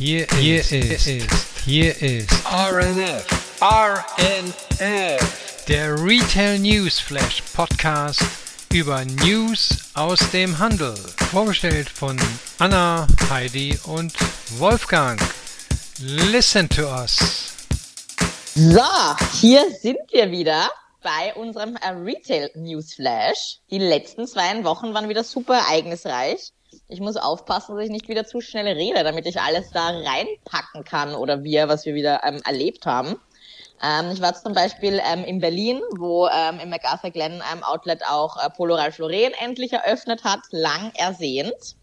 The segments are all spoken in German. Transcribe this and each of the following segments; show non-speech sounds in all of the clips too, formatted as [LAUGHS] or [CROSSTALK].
Hier, hier ist, ist, hier ist RNF, RNF, der Retail News Flash Podcast über News aus dem Handel. Vorgestellt von Anna, Heidi und Wolfgang. Listen to us. So, hier sind wir wieder bei unserem äh, Retail News Flash. Die letzten zwei Wochen waren wieder super ereignisreich. Ich muss aufpassen, dass ich nicht wieder zu schnell rede, damit ich alles da reinpacken kann oder wir, was wir wieder ähm, erlebt haben. Ähm, ich war zum Beispiel ähm, in Berlin, wo ähm, im MacArthur Glen ähm, Outlet auch äh, Polo Ralph Lauren endlich eröffnet hat, lang ersehnt.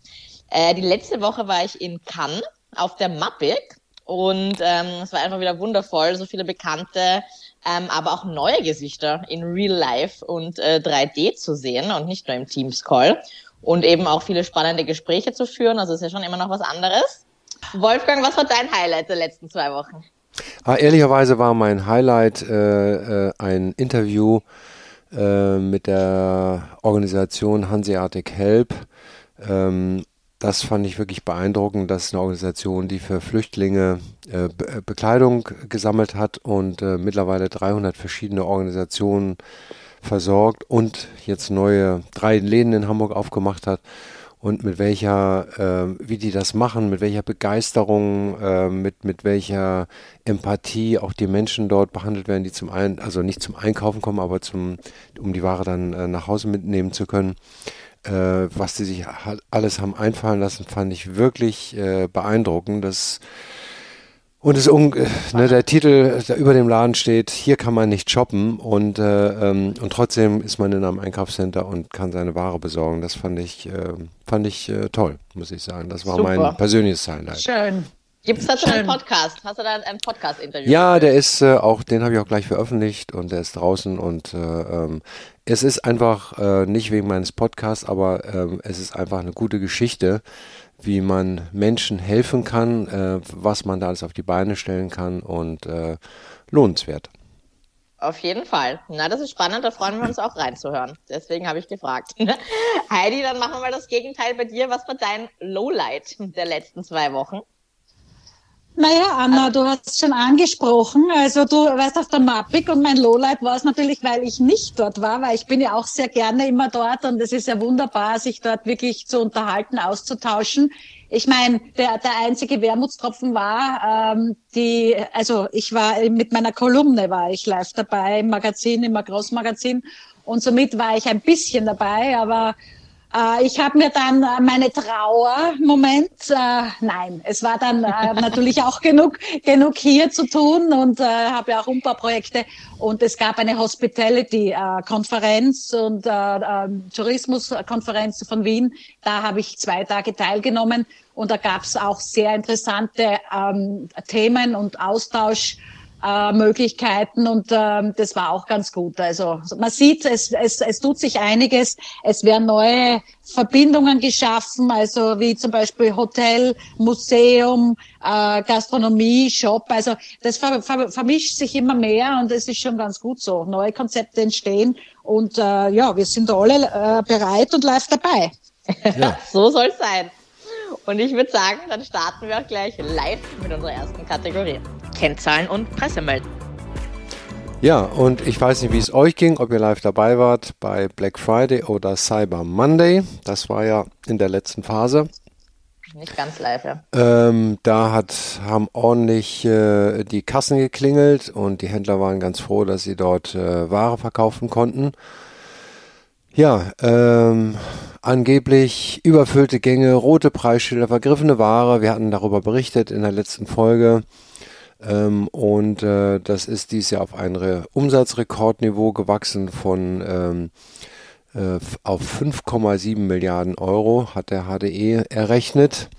Äh, die letzte Woche war ich in Cannes auf der Mappik und ähm, es war einfach wieder wundervoll, so viele bekannte, ähm, aber auch neue Gesichter in Real Life und äh, 3D zu sehen und nicht nur im Teams Call und eben auch viele spannende Gespräche zu führen. Also ist ja schon immer noch was anderes. Wolfgang, was war dein Highlight der letzten zwei Wochen? Ah, ehrlicherweise war mein Highlight äh, äh, ein Interview äh, mit der Organisation Hanseatic Help. Ähm, das fand ich wirklich beeindruckend. Das ist eine Organisation, die für Flüchtlinge äh, äh, Bekleidung gesammelt hat und äh, mittlerweile 300 verschiedene Organisationen versorgt und jetzt neue drei Läden in Hamburg aufgemacht hat und mit welcher, äh, wie die das machen, mit welcher Begeisterung, äh, mit, mit welcher Empathie auch die Menschen dort behandelt werden, die zum einen, also nicht zum Einkaufen kommen, aber zum, um die Ware dann äh, nach Hause mitnehmen zu können. Äh, was die sich alles haben einfallen lassen, fand ich wirklich äh, beeindruckend. Das und es, ne, der Titel, der über dem Laden steht, hier kann man nicht shoppen und, äh, ähm, und trotzdem ist man in einem Einkaufscenter und kann seine Ware besorgen. Das fand ich, äh, fand ich äh, toll, muss ich sagen. Das war Super. mein persönliches Highlight. Schön. Gibt es dazu einen Podcast? Hast du da ein Podcast-Interview? Ja, der ist äh, auch, den habe ich auch gleich veröffentlicht und der ist draußen und äh, ähm, es ist einfach äh, nicht wegen meines Podcasts, aber ähm, es ist einfach eine gute Geschichte wie man Menschen helfen kann, äh, was man da alles auf die Beine stellen kann und äh, lohnenswert. Auf jeden Fall. Na, das ist spannend, da freuen wir uns auch reinzuhören. Deswegen habe ich gefragt. [LAUGHS] Heidi, dann machen wir mal das Gegenteil bei dir. Was war dein Lowlight der letzten zwei Wochen? Naja, Anna, du hast schon angesprochen. Also du weißt auf der Mappik und mein Lowlight war es natürlich, weil ich nicht dort war, weil ich bin ja auch sehr gerne immer dort und es ist ja wunderbar, sich dort wirklich zu unterhalten, auszutauschen. Ich meine, der, der einzige Wermutstropfen war, ähm, die, also ich war mit meiner Kolumne war ich live dabei im Magazin, im Großmagazin und somit war ich ein bisschen dabei, aber äh, ich habe mir dann äh, meine Trauer, Moment, äh, nein, es war dann äh, [LAUGHS] natürlich auch genug, genug hier zu tun und äh, habe ja auch ein paar Projekte und es gab eine Hospitality-Konferenz und äh, äh, Tourismuskonferenz von Wien. Da habe ich zwei Tage teilgenommen und da gab es auch sehr interessante ähm, Themen und Austausch äh, Möglichkeiten und ähm, das war auch ganz gut. Also man sieht, es, es, es tut sich einiges. Es werden neue Verbindungen geschaffen, also wie zum Beispiel Hotel, Museum, äh, Gastronomie, Shop. Also das ver, ver, vermischt sich immer mehr und es ist schon ganz gut so. Neue Konzepte entstehen und äh, ja, wir sind alle äh, bereit und live dabei. Ja. [LAUGHS] so soll es sein. Und ich würde sagen, dann starten wir auch gleich live mit unserer ersten Kategorie. Kennzahlen und Pressemelden. Ja, und ich weiß nicht, wie es euch ging, ob ihr live dabei wart bei Black Friday oder Cyber Monday. Das war ja in der letzten Phase. Nicht ganz live, ja. Ähm, da hat, haben ordentlich äh, die Kassen geklingelt und die Händler waren ganz froh, dass sie dort äh, Ware verkaufen konnten. Ja, ähm, angeblich überfüllte Gänge, rote Preisschilder, vergriffene Ware. Wir hatten darüber berichtet in der letzten Folge. Ähm, und äh, das ist dies Jahr auf ein Re Umsatzrekordniveau gewachsen von ähm, äh, auf 5,7 Milliarden Euro, hat der HDE errechnet.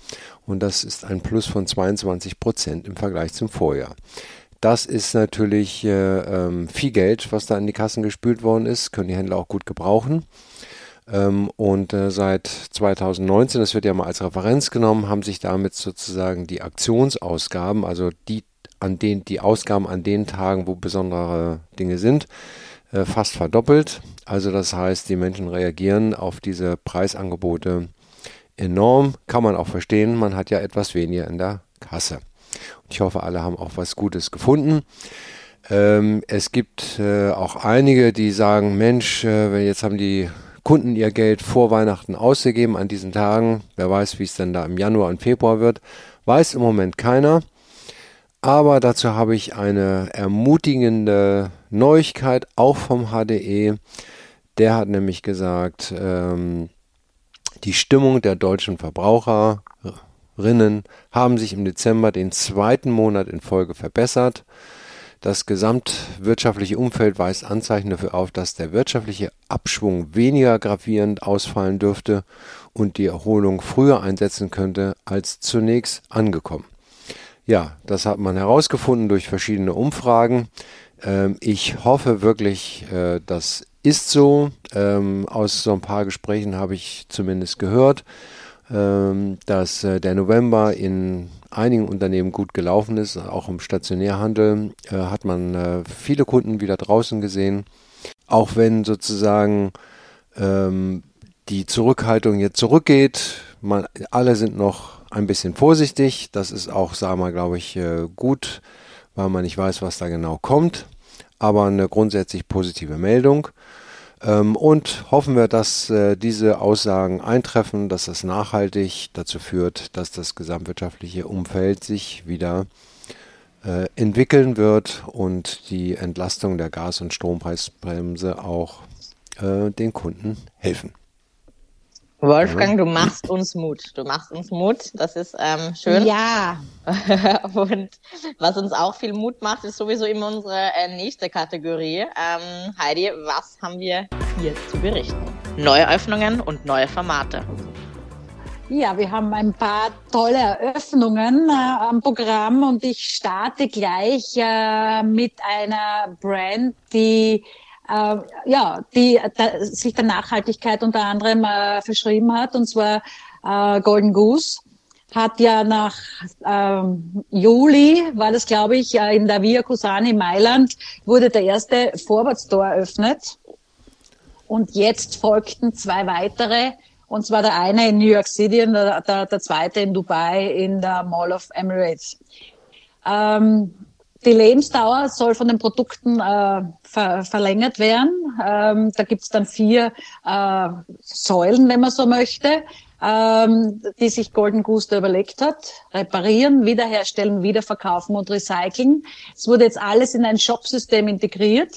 Und das ist ein Plus von 22 Prozent im Vergleich zum Vorjahr. Das ist natürlich äh, ähm, viel Geld, was da in die Kassen gespült worden ist, können die Händler auch gut gebrauchen. Ähm, und äh, seit 2019, das wird ja mal als Referenz genommen, haben sich damit sozusagen die Aktionsausgaben, also die an den, die Ausgaben an den Tagen, wo besondere Dinge sind, äh, fast verdoppelt. Also das heißt, die Menschen reagieren auf diese Preisangebote enorm. Kann man auch verstehen. Man hat ja etwas weniger in der Kasse. Und ich hoffe, alle haben auch was Gutes gefunden. Ähm, es gibt äh, auch einige, die sagen, Mensch, jetzt haben die Kunden ihr Geld vor Weihnachten ausgegeben an diesen Tagen. Wer weiß, wie es denn da im Januar und Februar wird. Weiß im Moment keiner. Aber dazu habe ich eine ermutigende Neuigkeit, auch vom HDE. Der hat nämlich gesagt, ähm, die Stimmung der deutschen Verbraucherinnen haben sich im Dezember den zweiten Monat in Folge verbessert. Das gesamtwirtschaftliche Umfeld weist Anzeichen dafür auf, dass der wirtschaftliche Abschwung weniger gravierend ausfallen dürfte und die Erholung früher einsetzen könnte als zunächst angekommen. Ja, das hat man herausgefunden durch verschiedene Umfragen. Ähm, ich hoffe wirklich, äh, das ist so. Ähm, aus so ein paar Gesprächen habe ich zumindest gehört, ähm, dass äh, der November in einigen Unternehmen gut gelaufen ist. Auch im Stationärhandel äh, hat man äh, viele Kunden wieder draußen gesehen. Auch wenn sozusagen ähm, die Zurückhaltung jetzt zurückgeht, man, alle sind noch ein bisschen vorsichtig. Das ist auch, sagen wir, glaube ich, äh, gut, weil man nicht weiß, was da genau kommt. Aber eine grundsätzlich positive Meldung. Ähm, und hoffen wir, dass äh, diese Aussagen eintreffen, dass das nachhaltig dazu führt, dass das gesamtwirtschaftliche Umfeld sich wieder äh, entwickeln wird und die Entlastung der Gas- und Strompreisbremse auch äh, den Kunden helfen. Wolfgang, du machst uns Mut. Du machst uns Mut. Das ist ähm, schön. Ja. [LAUGHS] Und was uns auch viel Mut macht, ist sowieso immer unsere äh, nächste Kategorie. Ähm, Heidi, was haben wir hier zu berichten? Neue Öffnungen und neue Formate. Ja, wir haben ein paar tolle Eröffnungen äh, am Programm und ich starte gleich äh, mit einer Brand, die äh, ja, die da, sich der Nachhaltigkeit unter anderem äh, verschrieben hat, und zwar äh, Golden Goose hat ja nach ähm, Juli, war das glaube ich, äh, in der Via Cusani Mailand, wurde der erste Forward Store eröffnet. Und jetzt folgten zwei weitere, und zwar der eine in New York City und der, der, der zweite in Dubai in der Mall of Emirates. Ähm, die Lebensdauer soll von den Produkten äh, ver verlängert werden. Ähm, da gibt's dann vier äh, Säulen, wenn man so möchte, ähm, die sich Golden Goose überlegt hat. Reparieren, wiederherstellen, wiederverkaufen und recyceln. Es wurde jetzt alles in ein Shopsystem integriert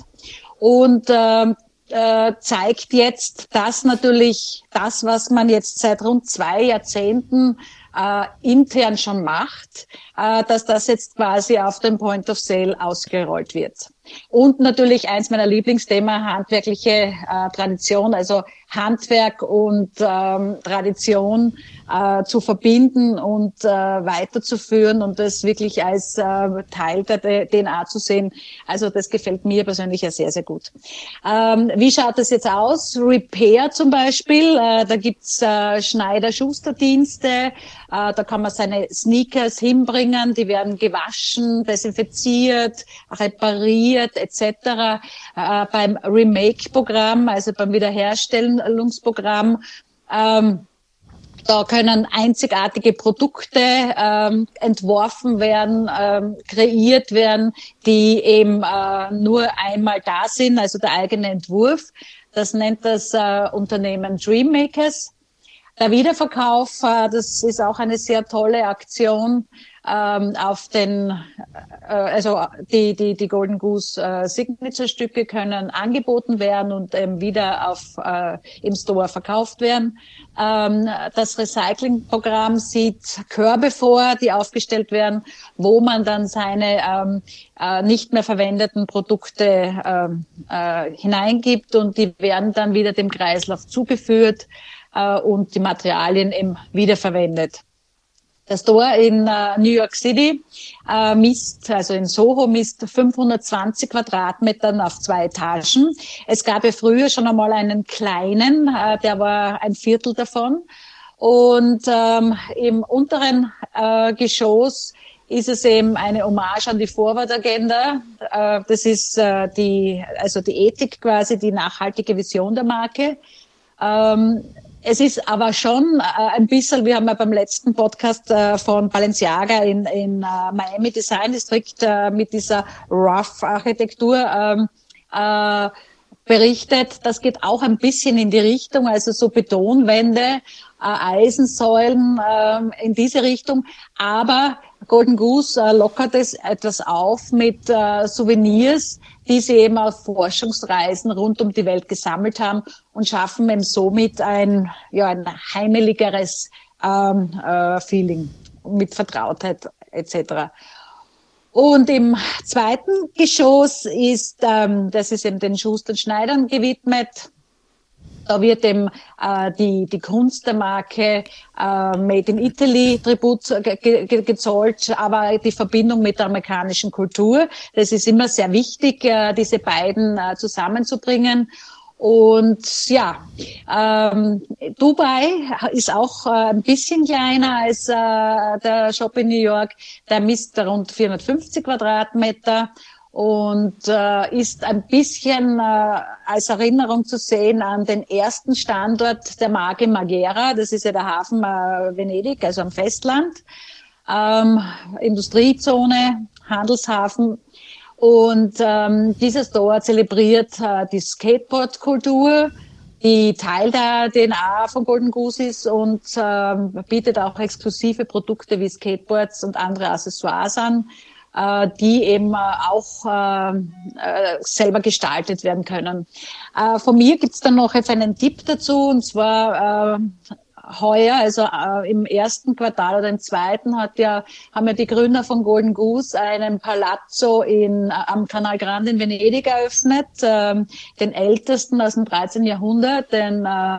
und ähm, äh, zeigt jetzt, dass natürlich das, was man jetzt seit rund zwei Jahrzehnten äh, intern schon macht, äh, dass das jetzt quasi auf dem Point of Sale ausgerollt wird. Und natürlich eins meiner Lieblingsthema, handwerkliche äh, Tradition, also Handwerk und ähm, Tradition äh, zu verbinden und äh, weiterzuführen und das wirklich als äh, Teil der DNA zu sehen. Also das gefällt mir persönlich ja sehr, sehr gut. Ähm, wie schaut das jetzt aus? Repair zum Beispiel, äh, da gibt's äh, Schneider-Schuster-Dienste, äh, da kann man seine Sneakers hinbringen, die werden gewaschen, desinfiziert, repariert etc. Äh, beim Remake-Programm, also beim Wiederherstellungsprogramm, ähm, da können einzigartige Produkte ähm, entworfen werden, ähm, kreiert werden, die eben äh, nur einmal da sind, also der eigene Entwurf. Das nennt das äh, Unternehmen Dreammakers. Der Wiederverkauf, äh, das ist auch eine sehr tolle Aktion ähm, auf den, äh, also die, die, die Golden Goose äh, Signature-Stücke können angeboten werden und ähm, wieder auf, äh, im Store verkauft werden. Ähm, das Recycling-Programm sieht Körbe vor, die aufgestellt werden, wo man dann seine ähm, äh, nicht mehr verwendeten Produkte ähm, äh, hineingibt und die werden dann wieder dem Kreislauf zugeführt äh, und die Materialien eben wiederverwendet. Der Store in äh, New York City äh, misst, also in Soho misst 520 Quadratmetern auf zwei Etagen. Es gab ja früher schon einmal einen kleinen, äh, der war ein Viertel davon. Und ähm, im unteren äh, Geschoss ist es eben eine Hommage an die Forward-Agenda. Äh, das ist äh, die, also die Ethik quasi, die nachhaltige Vision der Marke. Ähm, es ist aber schon äh, ein bisschen, wir haben ja beim letzten Podcast äh, von Balenciaga in, in äh, Miami Design District äh, mit dieser Rough-Architektur ähm, äh, berichtet. Das geht auch ein bisschen in die Richtung, also so Betonwände, äh, Eisensäulen äh, in diese Richtung. Aber Golden Goose äh, lockert es etwas auf mit Souvenirs, die sie eben auf Forschungsreisen rund um die Welt gesammelt haben und schaffen eben somit ein, ja, ein heimeligeres ähm, äh, Feeling mit Vertrautheit etc. Und im zweiten Geschoss ist, ähm, das ist eben den Schuster Schneidern gewidmet, da wird eben äh, die, die Kunst der Marke äh, Made in Italy Tribut ge ge gezollt, aber die Verbindung mit der amerikanischen Kultur, das ist immer sehr wichtig, äh, diese beiden äh, zusammenzubringen. Und ja, ähm, Dubai ist auch äh, ein bisschen kleiner als äh, der Shop in New York. Der misst rund 450 Quadratmeter und äh, ist ein bisschen äh, als Erinnerung zu sehen an den ersten Standort der Marke Magera. Das ist ja der Hafen äh, Venedig, also am Festland. Ähm, Industriezone, Handelshafen. Und ähm, dieses Store zelebriert äh, die Skateboard-Kultur, die Teil der DNA von Golden Goose ist und ähm, bietet auch exklusive Produkte wie Skateboards und andere Accessoires an äh, die eben äh, auch äh, selber gestaltet werden können. Von mir gibt's dann noch jetzt einen Tipp dazu, und zwar heuer, also äh, im ersten Quartal oder im zweiten, hat ja, haben ja die Gründer von Golden Goose einen Palazzo in, am Canal Grande in Venedig eröffnet, ähm, den ältesten aus dem 13. Jahrhundert, den äh,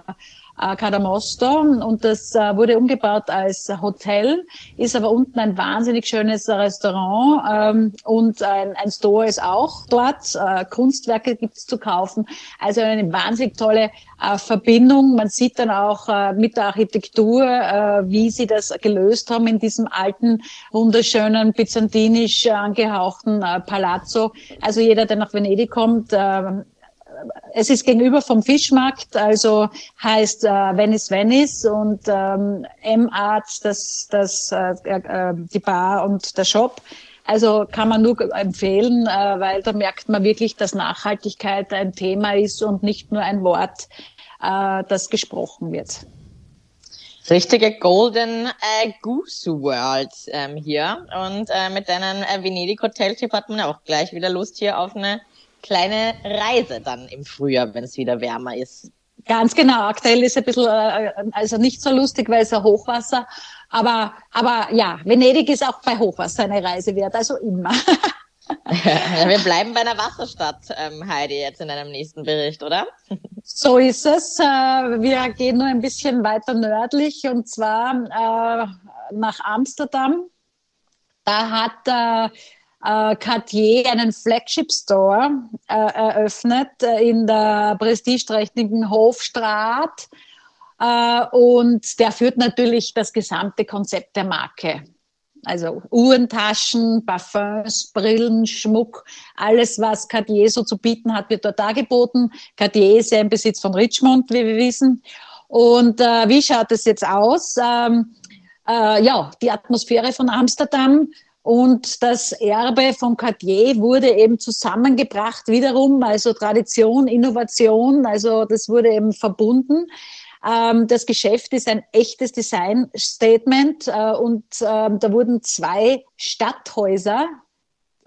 äh, Cadamosto und das äh, wurde umgebaut als Hotel, ist aber unten ein wahnsinnig schönes Restaurant ähm, und ein, ein Store ist auch dort. Äh, Kunstwerke gibt's zu kaufen. Also eine wahnsinnig tolle äh, Verbindung. Man sieht dann auch äh, mit der Architektur, äh, wie sie das gelöst haben in diesem alten, wunderschönen, byzantinisch angehauchten äh, Palazzo. Also jeder, der nach Venedig kommt, äh, es ist gegenüber vom Fischmarkt, also heißt äh, Venice Venice und ähm, M-Art, das, das, äh, äh, die Bar und der Shop. Also kann man nur empfehlen, äh, weil da merkt man wirklich, dass Nachhaltigkeit ein Thema ist und nicht nur ein Wort, äh, das gesprochen wird. Richtige Golden äh, Goose World ähm, hier. Und äh, mit deinem äh, Venedig Hotel Tipp hat man auch gleich wieder Lust hier auf eine kleine Reise dann im Frühjahr, wenn es wieder wärmer ist. Ganz genau. Aktuell ist ein bisschen, äh, also nicht so lustig, weil es ja Hochwasser. Aber, aber ja, Venedig ist auch bei Hochwasser eine Reise wert, also immer. ja, [LAUGHS] wir bleiben bei einer [LAUGHS] Wasserstadt, ähm, Heidi, jetzt in einem nächsten Bericht, oder? So ist es. Äh, wir gehen nur ein bisschen weiter nördlich und zwar äh, nach Amsterdam. Da hat äh, äh, Cartier einen Flagship Store äh, eröffnet äh, in der prestigeträchtigen Hofstraat. Äh, und der führt natürlich das gesamte Konzept der Marke. Also Uhrentaschen, Parfums, Brillen, Schmuck, alles, was Cartier so zu bieten hat, wird dort dargeboten. Cartier ist ja im Besitz von Richmond, wie wir wissen. Und äh, wie schaut es jetzt aus? Ähm, äh, ja, die Atmosphäre von Amsterdam und das Erbe von Cartier wurde eben zusammengebracht wiederum, also Tradition, Innovation, also das wurde eben verbunden. Ähm, das Geschäft ist ein echtes Design-Statement äh, und ähm, da wurden zwei Stadthäuser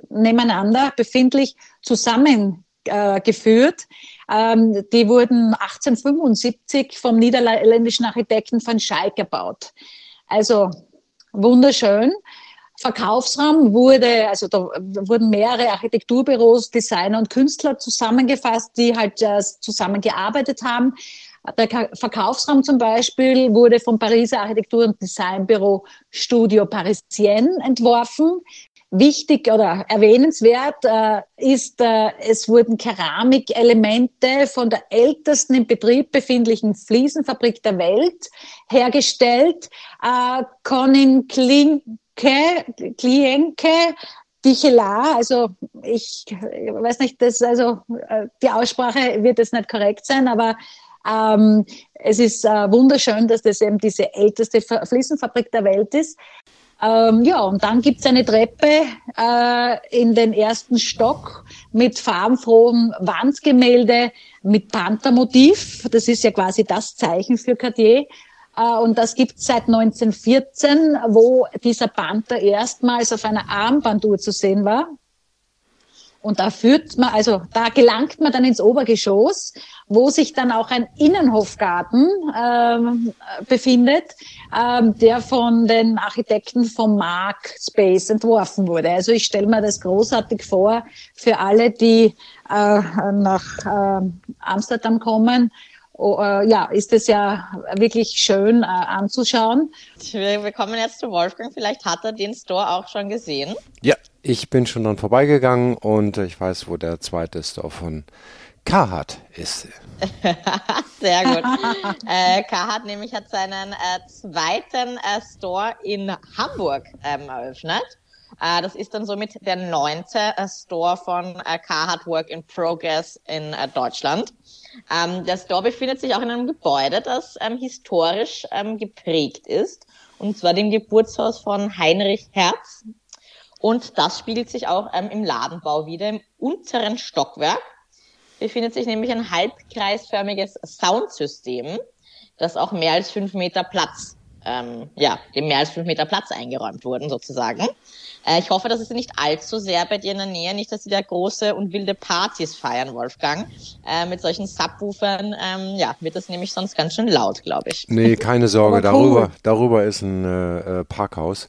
nebeneinander befindlich zusammengeführt. Ähm, die wurden 1875 vom niederländischen Architekten van Schaik gebaut. Also wunderschön. Verkaufsraum wurde, also da wurden mehrere Architekturbüros, Designer und Künstler zusammengefasst, die halt äh, zusammengearbeitet haben. Der Verkaufsraum zum Beispiel wurde vom Pariser Architektur- und Designbüro Studio Parisien entworfen. Wichtig oder erwähnenswert äh, ist, äh, es wurden Keramikelemente von der ältesten im Betrieb befindlichen Fliesenfabrik der Welt hergestellt. Äh, Conin Kling Klienke, Dichelar, also ich weiß nicht, das, also äh, die Aussprache wird jetzt nicht korrekt sein, aber Ähm, es ist äh, wunderschön, dass das eben diese älteste Fliesenfabrik der Welt ist. Ähm, ja, und dann gibt's eine Treppe äh, in den ersten Stock mit farbenfrohem Wandgemälde mit Panthermotiv. Das ist ja quasi das Zeichen für Cartier. Äh, und das gibt's seit 1914, wo dieser Panther erstmals auf einer Armbanduhr zu sehen war. Und da führt man, also da gelangt man dann ins Obergeschoss, wo sich dann auch ein Innenhofgarten ähm, befindet, ähm, der von den Architekten vom Mark Space entworfen wurde. Also ich stelle mir das großartig vor für alle, die äh, nach äh, Amsterdam kommen. Oh, äh, ja, ist es ja wirklich schön äh, anzuschauen. Wir, wir kommen jetzt zu Wolfgang. Vielleicht hat er den Store auch schon gesehen. Ja, ich bin schon dann vorbeigegangen und ich weiß, wo der zweite Store von Carhartt ist. [LAUGHS] Sehr gut. äh, Carhartt nämlich hat seinen äh, zweiten äh, Store in Hamburg ähm, eröffnet. Äh, das ist dann somit der neunte äh, Store von äh, Carhartt Work in Progress in äh, Deutschland. Ähm, der Store befindet sich auch in einem Gebäude, das ähm, historisch ähm, geprägt ist, und zwar dem Geburtshaus von Heinrich Herz. Und das spiegelt sich auch ähm, im Ladenbau wieder. Im unteren Stockwerk befindet sich nämlich ein halbkreisförmiges Soundsystem, das auch mehr als fünf Meter Platz, ähm, ja, dem mehr als fünf Meter Platz eingeräumt wurden sozusagen. Äh, ich hoffe, dass es nicht allzu sehr bei dir in der Nähe, nicht, dass sie da große und wilde Partys feiern, Wolfgang. Äh, mit solchen Subwoofern, ähm, ja, wird das nämlich sonst ganz schön laut, glaube ich. Nee, keine Sorge, darüber, darüber ist ein äh, äh Parkhaus.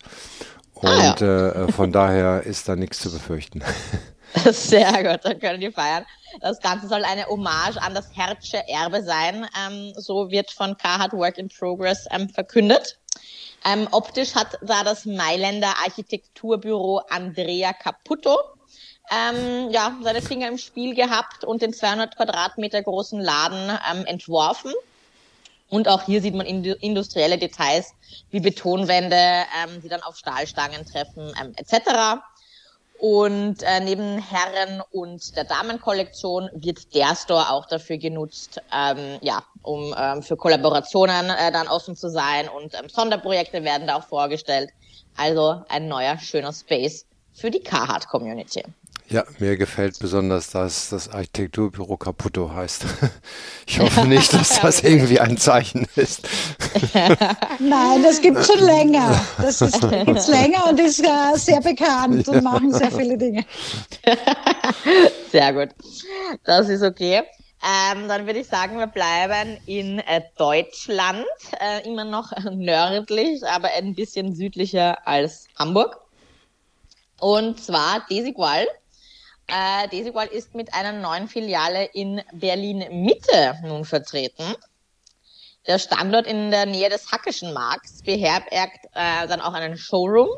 Und ah, ja. äh, von daher ist da nichts zu befürchten. [LAUGHS] Sehr gut, dann können die feiern. Das Ganze soll eine Hommage an das Hertzsche Erbe sein. Ähm, so wird von Carhartt Work in Progress ähm, verkündet. Ähm, optisch hat da das Mailänder Architekturbüro Andrea Caputo ähm, ja, seine Finger im Spiel gehabt und den 200 Quadratmeter großen Laden ähm, entworfen. Und auch hier sieht man industrielle Details wie Betonwände, ähm, die dann auf Stahlstangen treffen, ähm, etc. Und äh, neben Herren- und der Damenkollektion wird der Store auch dafür genutzt, ähm, ja, um ähm, für Kollaborationen äh, dann offen zu sein und ähm, Sonderprojekte werden da auch vorgestellt. Also ein neuer schöner Space für die Carhartt Community. Ja, mir gefällt besonders, dass das Architekturbüro Caputo heißt. [LAUGHS] Ich hoffe [LAUGHS] nicht, dass das irgendwie ein Zeichen ist. [LAUGHS] Nein, das gibt schon länger. Das ist gibt's länger und ist äh, sehr bekannt und machen sehr viele Dinge. Sehr gut. Das ist okay. Ähm, dann würde ich sagen, wir bleiben in äh, Deutschland, äh, immer noch nördlich, aber ein bisschen südlicher als Hamburg. Und zwar Desigual äh, Desigual ist mit einer neuen Filiale in Berlin-Mitte nun vertreten. Der Standort in der Nähe des Hackischen Markts beherbergt äh, dann auch einen Showroom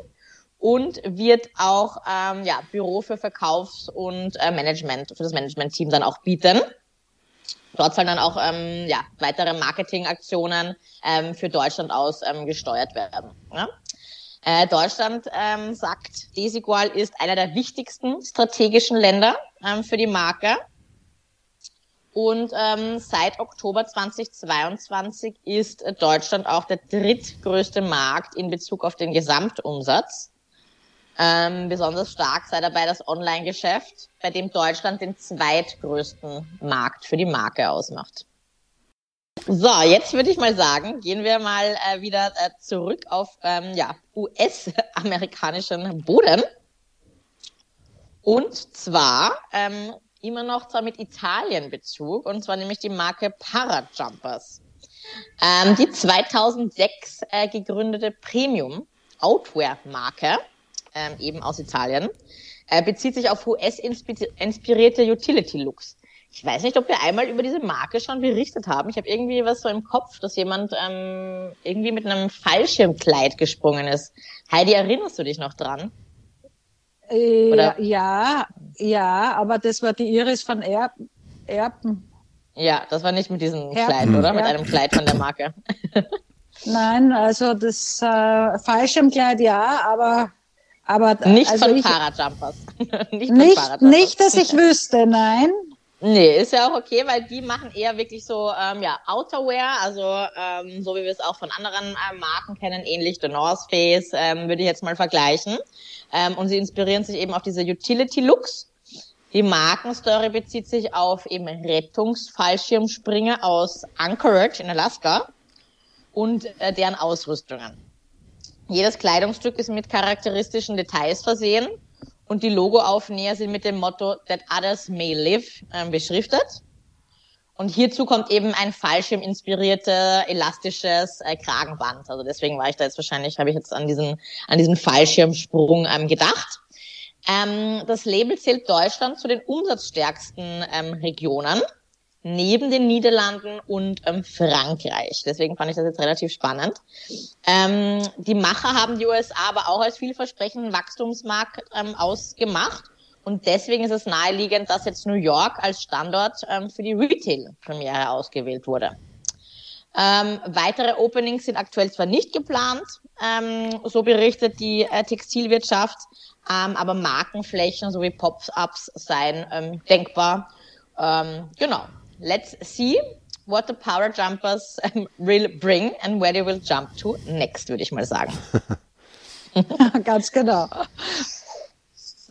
und wird auch ähm, ja, Büro für Verkaufs- und äh, Management, für das Management-Team dann auch bieten. Dort sollen dann auch ähm, ja, weitere Marketingaktionen ähm, für Deutschland aus ähm, gesteuert werden. Ja? Äh, Deutschland, ähm, sagt Desigual, ist einer der wichtigsten strategischen Länder ähm, für die Marke. Und ähm, seit Oktober 2022 ist Deutschland auch der drittgrößte Markt in Bezug auf den Gesamtumsatz. Ähm, besonders stark sei dabei das Online-Geschäft, bei dem Deutschland den zweitgrößten Markt für die Marke ausmacht. So, jetzt würde ich mal sagen, gehen wir mal äh, wieder äh, zurück auf ähm, ja, US-amerikanischen Boden. Und zwar ähm, immer noch zwar mit Italien-Bezug, und zwar nämlich die Marke Parajumpers. Ähm, die 2006 äh, gegründete Premium-Outwear-Marke, ähm, eben aus Italien, äh, bezieht sich auf US-inspirierte Utility-Looks. Ich weiß nicht, ob wir einmal über diese Marke schon berichtet haben. Ich habe irgendwie was so im Kopf, dass jemand ähm, irgendwie mit einem Fallschirmkleid gesprungen ist. Heidi, erinnerst du dich noch dran? Äh, Oder? Ja, ja, aber das war die Iris von Erb Erben. Ja, das war nicht mit diesem Erben. Kleid, oder? Mit einem Kleid von der Marke. [LAUGHS] Nein, also das äh, Fallschirmkleid ja, aber aber nicht also von ich, Parajumpers. [LAUGHS] nicht, nicht, nicht, dass ich wüsste, nein. Nee, ist ja auch okay, weil die machen eher wirklich so ähm, ja, Outerwear, also ähm, so wie wir es auch von anderen äh, Marken kennen, ähnlich The North Face, ähm, würde ich jetzt mal vergleichen. Ähm, und sie inspirieren sich eben auf diese Utility-Looks. Die Markenstory bezieht sich auf eben Rettungsfallschirmspringer aus Anchorage in Alaska und äh, deren Ausrüstungen. Jedes Kleidungsstück ist mit charakteristischen Details versehen und die Logoaufnäher sind mit dem Motto That Others May Live äh, beschriftet. Und hierzu kommt eben ein Fallschirm inspiriertes, elastisches äh, Kragenband. Also deswegen war ich da jetzt wahrscheinlich, habe ich jetzt an diesen, an diesen Fallschirmsprung ähm, gedacht. Ähm, das Label zählt Deutschland zu den umsatzstärksten ähm, Regionen neben den Niederlanden und ähm, Frankreich. Deswegen fand ich das jetzt relativ spannend. Ähm, die Macher haben die USA aber auch als vielversprechenden Wachstumsmarkt ähm, ausgemacht. Und deswegen ist es naheliegend, dass jetzt New York als Standort ähm, für die Retail-Premiere ausgewählt wurde. Ähm, weitere Openings sind aktuell zwar nicht geplant, ähm, so berichtet die äh, Textilwirtschaft, aber Markenflächen sowie Pop-ups seien denkbar. Genau, let's see what the Power Jumpers um, will bring and where they will jump to next, würde ich mal sagen. [LAUGHS] Ganz genau.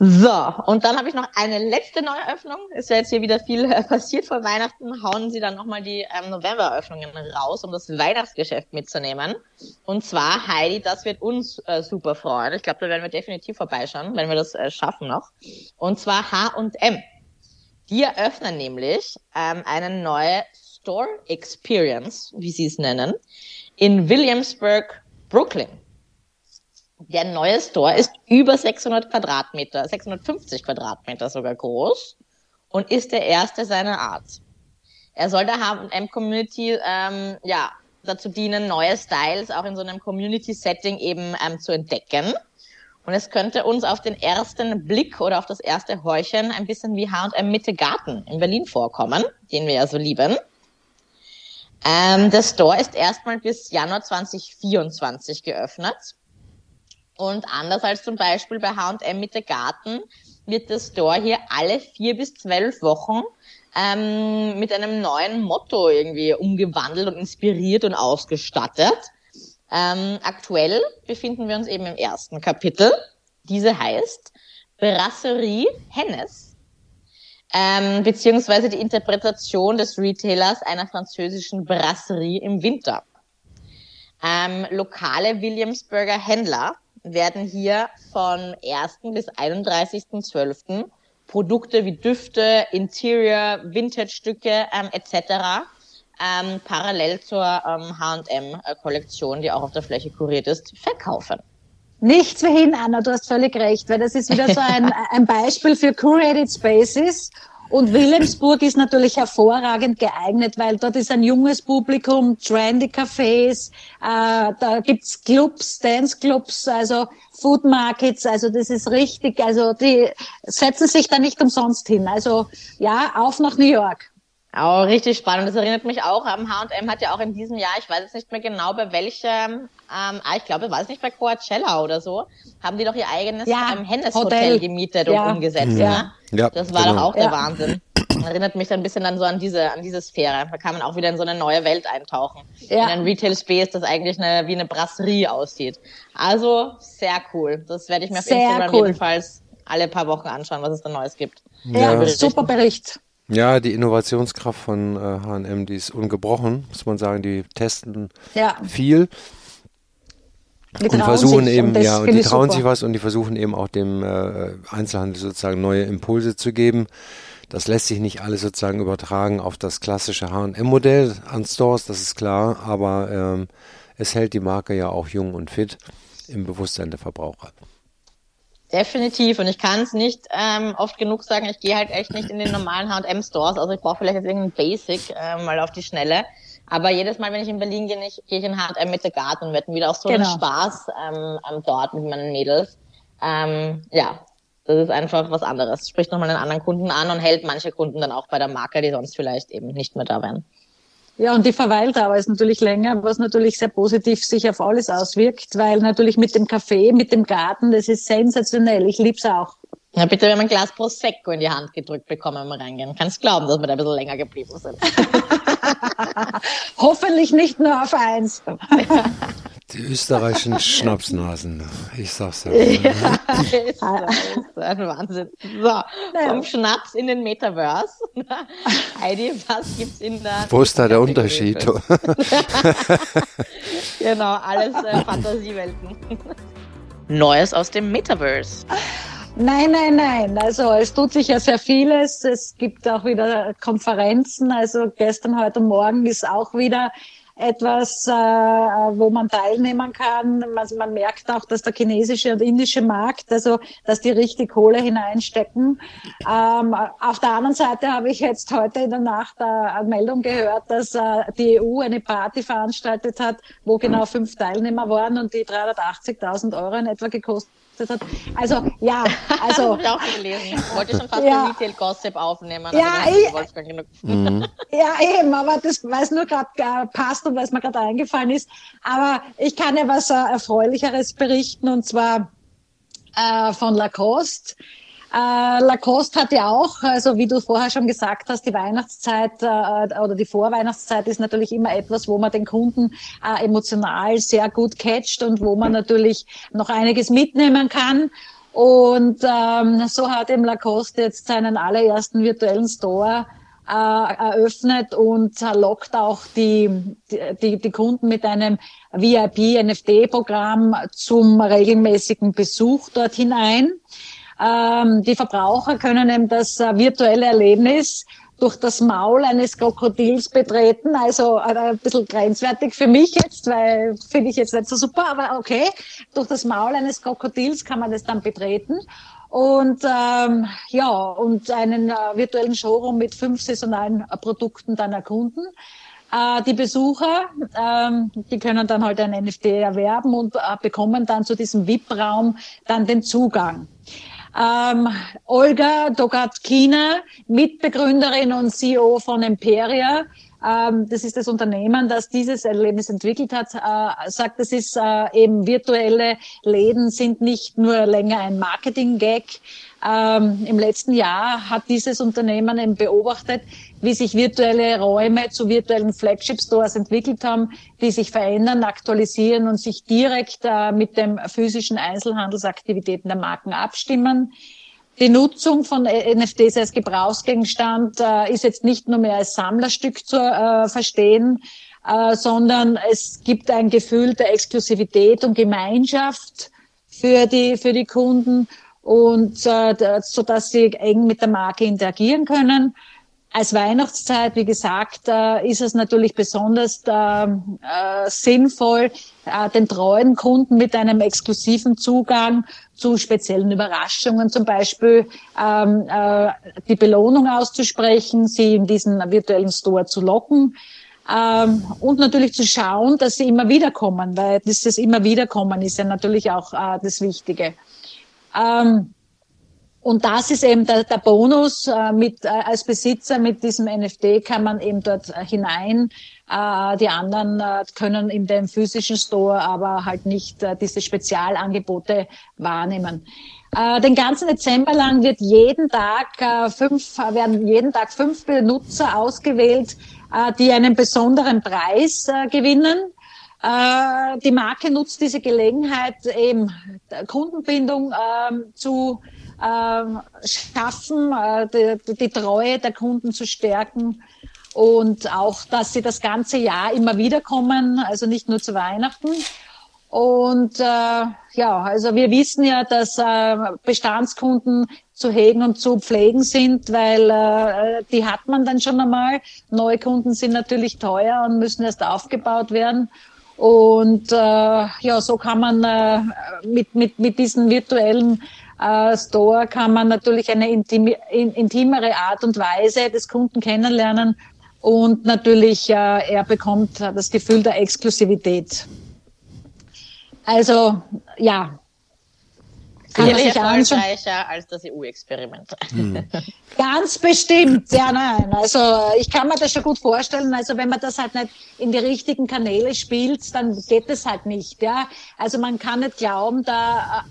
So, und dann habe ich noch eine letzte Neueröffnung. Ist ja jetzt hier wieder viel äh, passiert vor Weihnachten. Hauen sie dann nochmal die ähm, Novemberöffnungen raus, um das Weihnachtsgeschäft mitzunehmen. Und zwar, Heidi, das wird uns äh, super freuen. Ich glaube, da werden wir definitiv vorbeischauen, wenn wir das äh, schaffen noch. Und zwar H&M. Die eröffnen nämlich ähm, eine neue Store Experience, wie sie es nennen, in Williamsburg, Brooklyn. Der neue Store ist über 600 Quadratmeter, 650 Quadratmeter sogar groß und ist der erste seiner Art. Er soll der H&M-Community ähm, ja, dazu dienen, neue Styles auch in so einem Community-Setting eben ähm, zu entdecken und es könnte uns auf den ersten Blick oder auf das erste Horchen ein bisschen wie H&M Mitte Garten in Berlin vorkommen, den wir ja so lieben. Ähm, der Store ist erstmal bis Januar 2024 geöffnet. Und anders als zum Beispiel bei H&M Mitte Garten wird der Store hier alle vier bis zwölf Wochen ähm, mit einem neuen Motto irgendwie umgewandelt und inspiriert und ausgestattet. Ähm, aktuell befinden wir uns eben im ersten Kapitel. Diese heißt Brasserie Hennes, ähm, beziehungsweise die Interpretation des Retailers einer französischen Brasserie im Winter. Ähm, lokale Williamsburger Händler werden hier von 1. bis 31.12. Produkte wie Düfte, Interior, Vintage-Stücke ähm, etc ähm, parallel zur ähm, H&M-Kollektion, die auch auf der Fläche kuriert ist, verkaufen. Nichts für hin, Anna, du hast völlig recht, weil das ist wieder so ein, [LAUGHS] ein Beispiel für Curated Spaces. Und Wilhelmsburg ist natürlich hervorragend geeignet, weil dort ist ein junges Publikum, trendy Cafés, äh, da gibt's Clubs, Dance-Clubs, also Food Markets, also das ist richtig, also die setzen sich da nicht umsonst hin. Also ja, auf nach New York. Auch richtig spannend. Das erinnert mich auch am H&M hat ja auch in diesem Jahr, ich weiß jetzt nicht mehr genau bei welchem, ähm, ah, ich glaube, war es nicht bei Coachella oder so, haben die doch ihr eigenes ja, ähm, Hennes Hotel, Hotel gemietet ja. und umgesetzt. Ja. Ne? ja das war genau. doch auch der Wahnsinn. Erinnert mich dann ein bisschen dann so an diese, an diese Sphäre. Da kann man auch wieder in so eine neue Welt eintauchen. Ja. In ein Retail Space, das eigentlich eine, wie eine Brasserie aussieht. Also, sehr cool. Das werde ich mir auf sehr Instagram cool. jedenfalls alle paar Wochen anschauen, was es da Neues gibt. Ja, super Bericht. Ja, die Innovationskraft von äh, H&M, die ist ungebrochen, muss man sagen. Die testen ja. viel die und versuchen eben, und ja, und die trauen super. sich was und die versuchen eben auch dem äh, Einzelhandel sozusagen neue Impulse zu geben. Das lässt sich nicht alles sozusagen übertragen auf das klassische H&M-Modell an Stores, das ist klar, aber ähm, es hält die Marke ja auch jung und fit im Bewusstsein der Verbraucher. Definitiv. Und ich kann es nicht ähm, oft genug sagen, ich gehe halt echt nicht in den normalen H&M-Stores. Also ich brauche vielleicht jetzt irgendein Basic äh, mal auf die Schnelle. Aber jedes Mal, wenn ich in Berlin gehe, gehe ich in H&M mit der Garten und werde wieder auch so genau. einen Spaß ähm, dort mit meinen Mädels. Ähm, ja, das ist einfach was anderes. Spricht nochmal einen anderen Kunden an und hält manche Kunden dann auch bei der Marke, die sonst vielleicht eben nicht mehr da wären. Ja, und die Verweildauer ist natürlich länger, was natürlich sehr positiv sich auf alles auswirkt, weil natürlich mit dem Café, mit dem Garten, das ist sensationell. Ich lieb's auch. Na bitte, wir haben ein Glas Prosecco in die Hand gedrückt bekommen, wenn wir reingehen. Kannst glauben, dass wir da ein bisschen länger geblieben sind. [LAUGHS] Hoffentlich nicht nur auf eins. [LAUGHS] Die österreichischen [LAUGHS] Schnapsnasen, ich sag's ja. ja ist, ist ein Wahnsinn. So, vom Schnaps in den Metaverse. [LAUGHS] Heidi, was gibt's in der... Wo ist da der Unterschied? [LAUGHS] genau, alles äh, Fantasiewelten. Neues aus dem Metaverse. Nein, nein, nein. Also es tut sich ja sehr vieles. Es gibt auch wieder Konferenzen. Also gestern, heute Morgen ist auch wieder etwas, äh, wo man teilnehmen kann. Man merkt auch, dass der chinesische und indische Markt, also dass die richtig Kohle hineinstecken. Ähm, auf der anderen Seite habe ich jetzt heute in der Nacht eine Meldung gehört, dass äh, die EU eine Party veranstaltet hat, wo genau fünf Teilnehmer waren und die 380.000 Euro in etwa gekostet hat. Also ja, also. [LAUGHS] ich auch gelesen. Ich wollte schon fast ja. Retail Gossip aufnehmen. Ja, ich, mhm. ja, eben, aber das, weil es nur gerade äh, passt und weil es mir gerade eingefallen ist. Aber ich kann ja was äh, Erfreulicheres berichten und zwar äh, von Lacoste. Äh, Lacoste hat ja auch, also wie du vorher schon gesagt hast, die Weihnachtszeit äh, oder die Vorweihnachtszeit ist natürlich immer etwas, wo man den Kunden äh, emotional sehr gut catcht und wo man natürlich noch einiges mitnehmen kann. Und ähm, so hat eben Lacoste jetzt seinen allerersten virtuellen Store äh, eröffnet und lockt auch die, die, die Kunden mit einem VIP-NFT-Programm zum regelmäßigen Besuch dort hinein. Ähm, die Verbraucher können eben das äh, virtuelle Erlebnis durch das Maul eines Krokodils betreten. Also äh, ein bisschen grenzwertig für mich jetzt, weil finde ich jetzt nicht so super, aber okay. Durch das Maul eines Krokodils kann man das dann betreten. Und ähm, ja, und einen äh, virtuellen Showroom mit fünf saisonalen äh, Produkten dann erkunden. Äh, die Besucher, ähm, die können dann halt ein NFT erwerben und äh, bekommen dann zu diesem VIP-Raum dann den Zugang. Ähm, Olga Dogatkina, Mitbegründerin und CEO von Imperia, ähm, das ist das Unternehmen, das dieses Erlebnis entwickelt hat, äh, sagt, das ist äh, eben virtuelle Läden sind nicht nur länger ein Marketing-Gag, ähm, Im letzten Jahr hat dieses Unternehmen eben beobachtet, wie sich virtuelle Räume zu virtuellen Flagship-Stores entwickelt haben, die sich verändern, aktualisieren und sich direkt äh, mit dem physischen Einzelhandelsaktivitäten der Marken abstimmen. Die Nutzung von NFTs als Gebrauchsgegenstand äh, ist jetzt nicht nur mehr als Sammlerstück zu äh, verstehen, äh, sondern es gibt ein Gefühl der Exklusivität und Gemeinschaft für die, für die Kunden und äh, so dass sie eng mit der Marke interagieren können. Als Weihnachtszeit, wie gesagt, äh, ist es natürlich besonders äh, äh, sinnvoll, den treuen Kunden mit einem exklusiven Zugang zu speziellen Überraschungen, zum Beispiel ähm, äh, die Belohnung auszusprechen, sie in diesen virtuellen Store zu locken. Ähm, und natürlich zu schauen, dass sie immer wieder kommen, weil dieses immer wieder kommen ist ja natürlich auch äh, das Wichtige. Ähm, und das ist eben der, der Bonus äh, mit, äh, als Besitzer mit diesem NFT kann man eben dort hinein. Äh, die anderen äh, können in dem physischen Store aber halt nicht äh, diese Spezialangebote wahrnehmen. Äh, den ganzen Dezember lang wird jeden Tag äh, fünf, werden jeden Tag fünf Benutzer ausgewählt, äh, die einen besonderen Preis äh, gewinnen. Äh, die Marke nutzt diese Gelegenheit, eben Kundenbindung äh, zu schaffen, äh, die, die Treue der Kunden zu stärken und auch, dass sie das ganze Jahr immer wieder kommen, also nicht nur zu Weihnachten. Und äh, ja, also wir wissen ja, dass äh, Bestandskunden zu hegen und zu pflegen sind, weil äh, die hat man dann schon einmal. Neukunden sind natürlich teuer und müssen erst aufgebaut werden. Und äh, ja, so kann man äh, mit, mit, mit diesen virtuellen äh, Store kann man natürlich eine intime, in, intimere Art und Weise des Kunden kennenlernen und natürlich äh, er bekommt das Gefühl der Exklusivität. Also ja, Sicherlich erfolgreicher als das EU-Experiment. Hm. [LAUGHS] Ganz bestimmt, ja, nein. Also ich kann mir das schon gut vorstellen. Also wenn man das halt nicht in die richtigen Kanäle spielt, dann geht das halt nicht. Ja, also man kann nicht glauben, da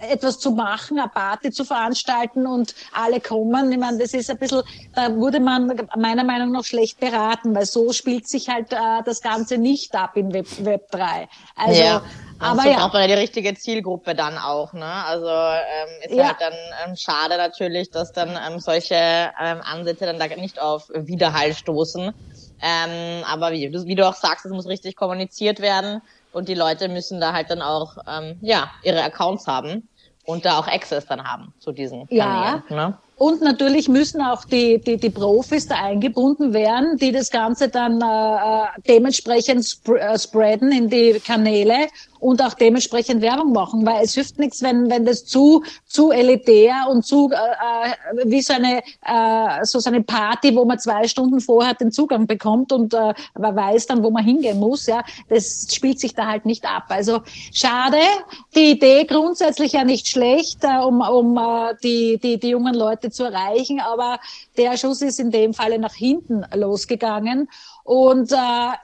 äh, etwas zu machen, eine Party zu veranstalten und alle kommen. Ich meine, das ist ein bisschen, da wurde man meiner Meinung nach schlecht beraten, weil so spielt sich halt äh, das Ganze nicht ab in Web, Web 3. Also ja. Aber ja. braucht man ja die richtige Zielgruppe dann auch, ne? Also ähm, ist ja. halt dann ähm, schade natürlich, dass dann ähm, solche ähm, Ansätze dann da nicht auf Widerhall stoßen. Ähm, aber wie, wie du auch sagst, es muss richtig kommuniziert werden und die Leute müssen da halt dann auch ähm, ja ihre Accounts haben und da auch Access dann haben zu diesen Kanälen. Ja. Ne? Und natürlich müssen auch die, die, die Profis da eingebunden werden, die das Ganze dann äh, äh dementsprechend sp äh, spreaden in die Kanäle und auch dementsprechend Werbung machen, weil es hilft nichts, wenn, wenn das zu, zu elitär und zu äh, äh, wie so eine, äh, so eine Party, wo man zwei Stunden vorher den Zugang bekommt und äh, man weiß dann, wo man hingehen muss. Ja, das spielt sich da halt nicht ab. Also schade, die Idee grundsätzlich ja nicht schlecht, äh, um, um äh, die, die, die jungen Leute zu erreichen, aber der Schuss ist in dem Falle nach hinten losgegangen und äh,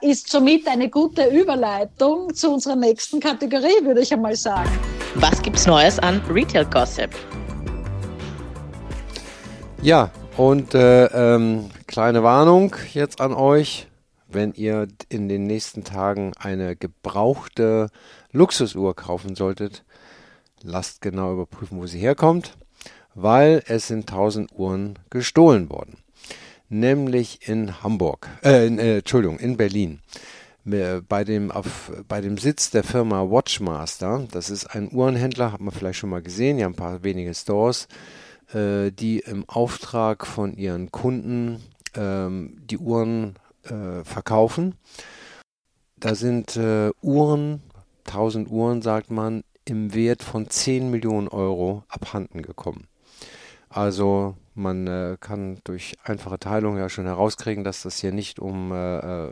ist somit eine gute Überleitung zu unserer nächsten Kategorie, würde ich einmal sagen. Was gibt's Neues an Retail Gossip? Ja, und äh, ähm, kleine Warnung jetzt an euch, wenn ihr in den nächsten Tagen eine gebrauchte Luxusuhr kaufen solltet, lasst genau überprüfen, wo sie herkommt, weil es sind 1000 Uhren gestohlen worden nämlich in Hamburg, äh, in, äh, Entschuldigung, in Berlin. Bei dem, auf, bei dem Sitz der Firma Watchmaster, das ist ein Uhrenhändler, hat man vielleicht schon mal gesehen, die haben ein paar wenige Stores, äh, die im Auftrag von ihren Kunden ähm, die Uhren äh, verkaufen. Da sind äh, Uhren, 1000 Uhren, sagt man, im Wert von 10 Millionen Euro abhanden gekommen. Also man äh, kann durch einfache Teilung ja schon herauskriegen, dass das hier nicht um äh, äh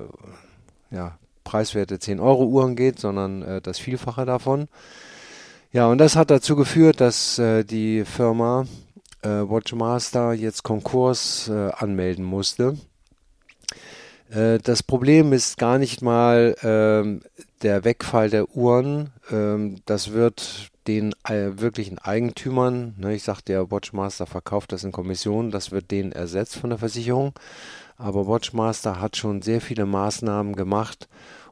ja, preiswerte 10 Euro Uhren geht, sondern äh, das Vielfache davon. Ja, und das hat dazu geführt, dass äh, die Firma äh, Watchmaster jetzt Konkurs anmelden musste. Das Problem ist gar nicht mal ähm, der Wegfall der Uhren. Ähm, das wird den äh, wirklichen Eigentümern, ne, ich sagte ja, Watchmaster verkauft das in Kommission, das wird denen ersetzt von der Versicherung. Aber Watchmaster hat schon sehr viele Maßnahmen gemacht,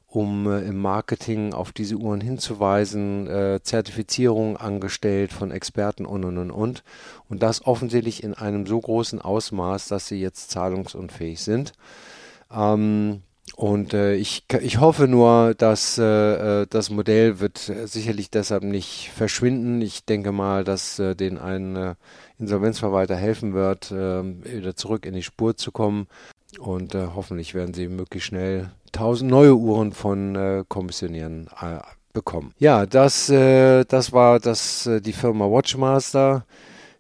um äh, im Marketing auf diese Uhren hinzuweisen, äh, Zertifizierung angestellt von Experten und und und und. Und das offensichtlich in einem so großen Ausmaß, dass sie jetzt zahlungsunfähig sind. Ähm, und äh, ich, ich hoffe nur, dass äh, äh das Modell wird sicherlich deshalb nicht verschwinden. Ich denke mal, dass äh, den ein äh, Insolvenzverwalter helfen wird, äh, wieder zurück in die Spur zu kommen. Und äh, hoffentlich werden sie möglichst schnell tausend neue Uhren von Kommissionären äh, bekommen. Ja, das, das war das, die Firma Watchmaster.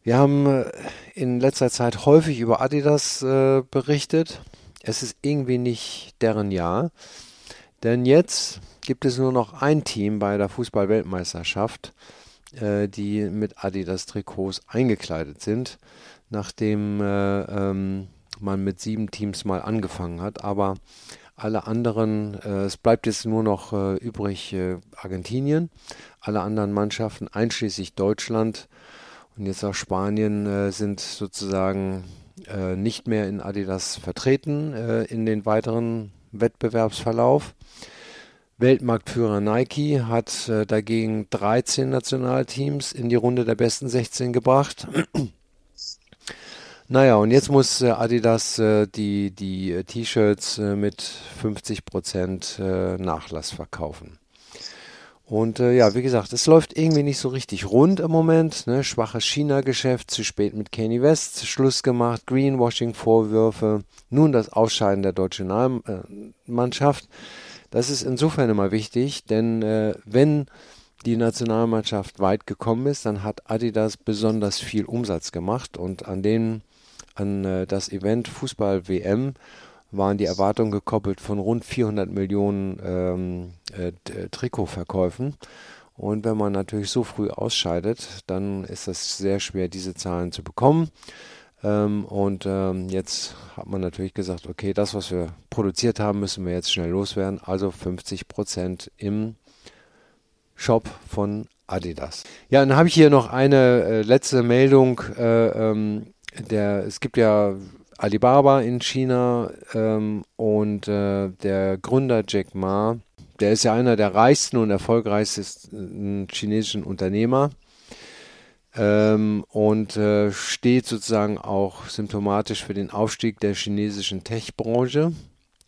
Wir haben in letzter Zeit häufig über Adidas berichtet es ist irgendwie nicht deren Jahr. Denn jetzt gibt es nur noch ein Team bei der Fußball-Weltmeisterschaft, äh, die mit Adidas-Trikots eingekleidet sind, nachdem äh, ähm, man mit sieben Teams mal angefangen hat. Aber alle anderen, äh, es bleibt jetzt nur noch äh, übrig äh, Argentinien, alle anderen Mannschaften, einschließlich Deutschland und jetzt auch Spanien, äh, sind sozusagen äh, nicht mehr in Adidas vertreten äh, in den weiteren Wettbewerbsverlauf. Weltmarktführer Nike hat äh, dagegen 13 Nationalteams in die Runde der besten 16 gebracht. [CLEARS THROAT] naja, und jetzt muss äh, Adidas äh, die, die T-Shirts mit 50% Nachlass verkaufen. Und äh, ja, wie gesagt, es läuft irgendwie nicht so richtig rund im Moment. Ne? Schwaches China-Geschäft, zu spät mit Kanye West, Schluss gemacht, Greenwashing-Vorwürfe, nun das Ausscheiden der deutschen Mannschaft. Das ist insofern immer wichtig, denn äh, wenn die Nationalmannschaft weit gekommen ist, dann hat Adidas besonders viel Umsatz gemacht und an den an äh, das Event Fußball WM waren die Erwartungen gekoppelt von rund 400 Millionen ähm, äh, äh, Trikotverkäufen. Und wenn man natürlich so früh ausscheidet, dann ist es sehr schwer, diese Zahlen zu bekommen. Ähm, und ähm, jetzt hat man natürlich gesagt, okay, das, was wir produziert haben, müssen wir jetzt schnell loswerden. Also 50 Prozent im Shop von Adidas. Ja, dann habe ich hier noch eine äh, letzte Meldung. Äh, ähm, der, es gibt ja Alibaba in China ähm, und äh, der Gründer Jack Ma, der ist ja einer der reichsten und erfolgreichsten chinesischen Unternehmer ähm, und äh, steht sozusagen auch symptomatisch für den Aufstieg der chinesischen Tech-Branche.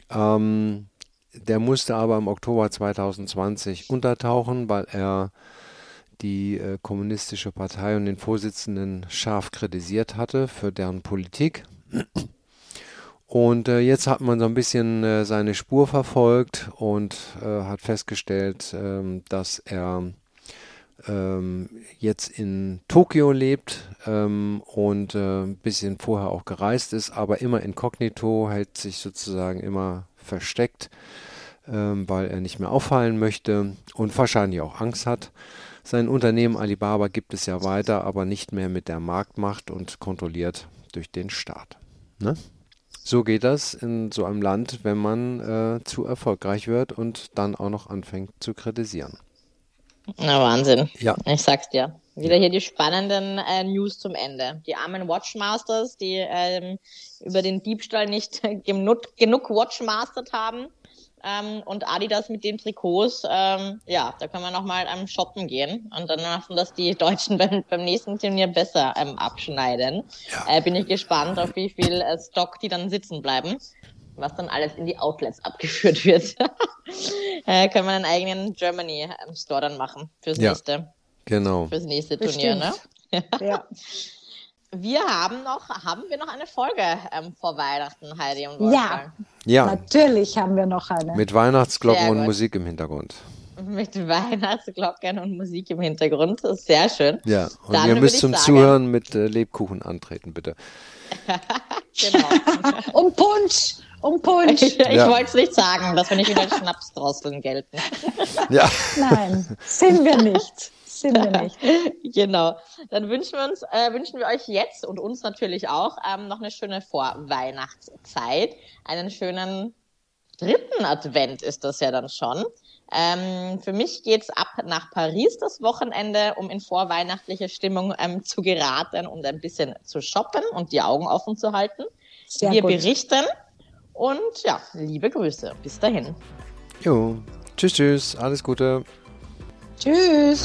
Ähm, der musste aber im Oktober 2020 untertauchen, weil er die äh, kommunistische Partei und den Vorsitzenden scharf kritisiert hatte für deren Politik. Und äh, jetzt hat man so ein bisschen äh, seine Spur verfolgt und äh, hat festgestellt, ähm, dass er ähm, jetzt in Tokio lebt ähm, und äh, ein bisschen vorher auch gereist ist, aber immer inkognito, hält sich sozusagen immer versteckt, weil er nicht mehr auffallen möchte und wahrscheinlich auch Angst hat. Sein Unternehmen Alibaba gibt es ja weiter, aber nicht mehr mit der Marktmacht und kontrolliert durch den Staat. Ne? So geht das in so einem Land, wenn man äh, zu erfolgreich wird und dann auch noch anfängt zu kritisieren. Na Wahnsinn. Ja. Ich sag's dir. Wieder hier die spannenden äh, News zum Ende. Die armen Watchmasters, die ähm, über den Diebstahl nicht [LAUGHS] genug, genug Watchmastered haben, ähm, und Adidas mit den Trikots, ähm, ja, da können wir nochmal ähm, shoppen gehen und dann machen das die Deutschen [LAUGHS] beim, beim nächsten Turnier besser ähm, abschneiden. Ja. Äh, bin ich gespannt, auf wie viel äh, Stock die dann sitzen bleiben, was dann alles in die Outlets abgeführt wird. [LAUGHS] äh, können wir einen eigenen Germany ähm, Store dann machen fürs ja, nächste. Genau. Fürs nächste Turnier, ne? [LAUGHS] ja. Wir haben noch, haben wir noch eine Folge ähm, vor Weihnachten, Heidi und Wolfgang? Ja, ja, natürlich haben wir noch eine. Mit Weihnachtsglocken und Musik im Hintergrund. Mit Weihnachtsglocken und Musik im Hintergrund, das ist sehr schön. Ja, und Dann ihr müsst zum sagen, Zuhören mit äh, Lebkuchen antreten, bitte. [LAUGHS] genau. [LAUGHS] und Punsch! Und Punsch! Ich, ich ja. wollte es nicht sagen, dass wir nicht wieder Schnapsdrosseln gelten. ja. Nein, sind wir nicht sind wir nicht. [LAUGHS] genau. Dann wünschen wir uns, äh, wünschen wir euch jetzt und uns natürlich auch ähm, noch eine schöne Vorweihnachtszeit. Einen schönen dritten Advent ist das ja dann schon. Ähm, für mich geht's ab nach Paris das Wochenende, um in vorweihnachtliche Stimmung ähm, zu geraten und ein bisschen zu shoppen und die Augen offen zu halten. Sehr wir gut. berichten und ja, liebe Grüße. Bis dahin. Jo, tschüss, tschüss, alles Gute. Tschüss.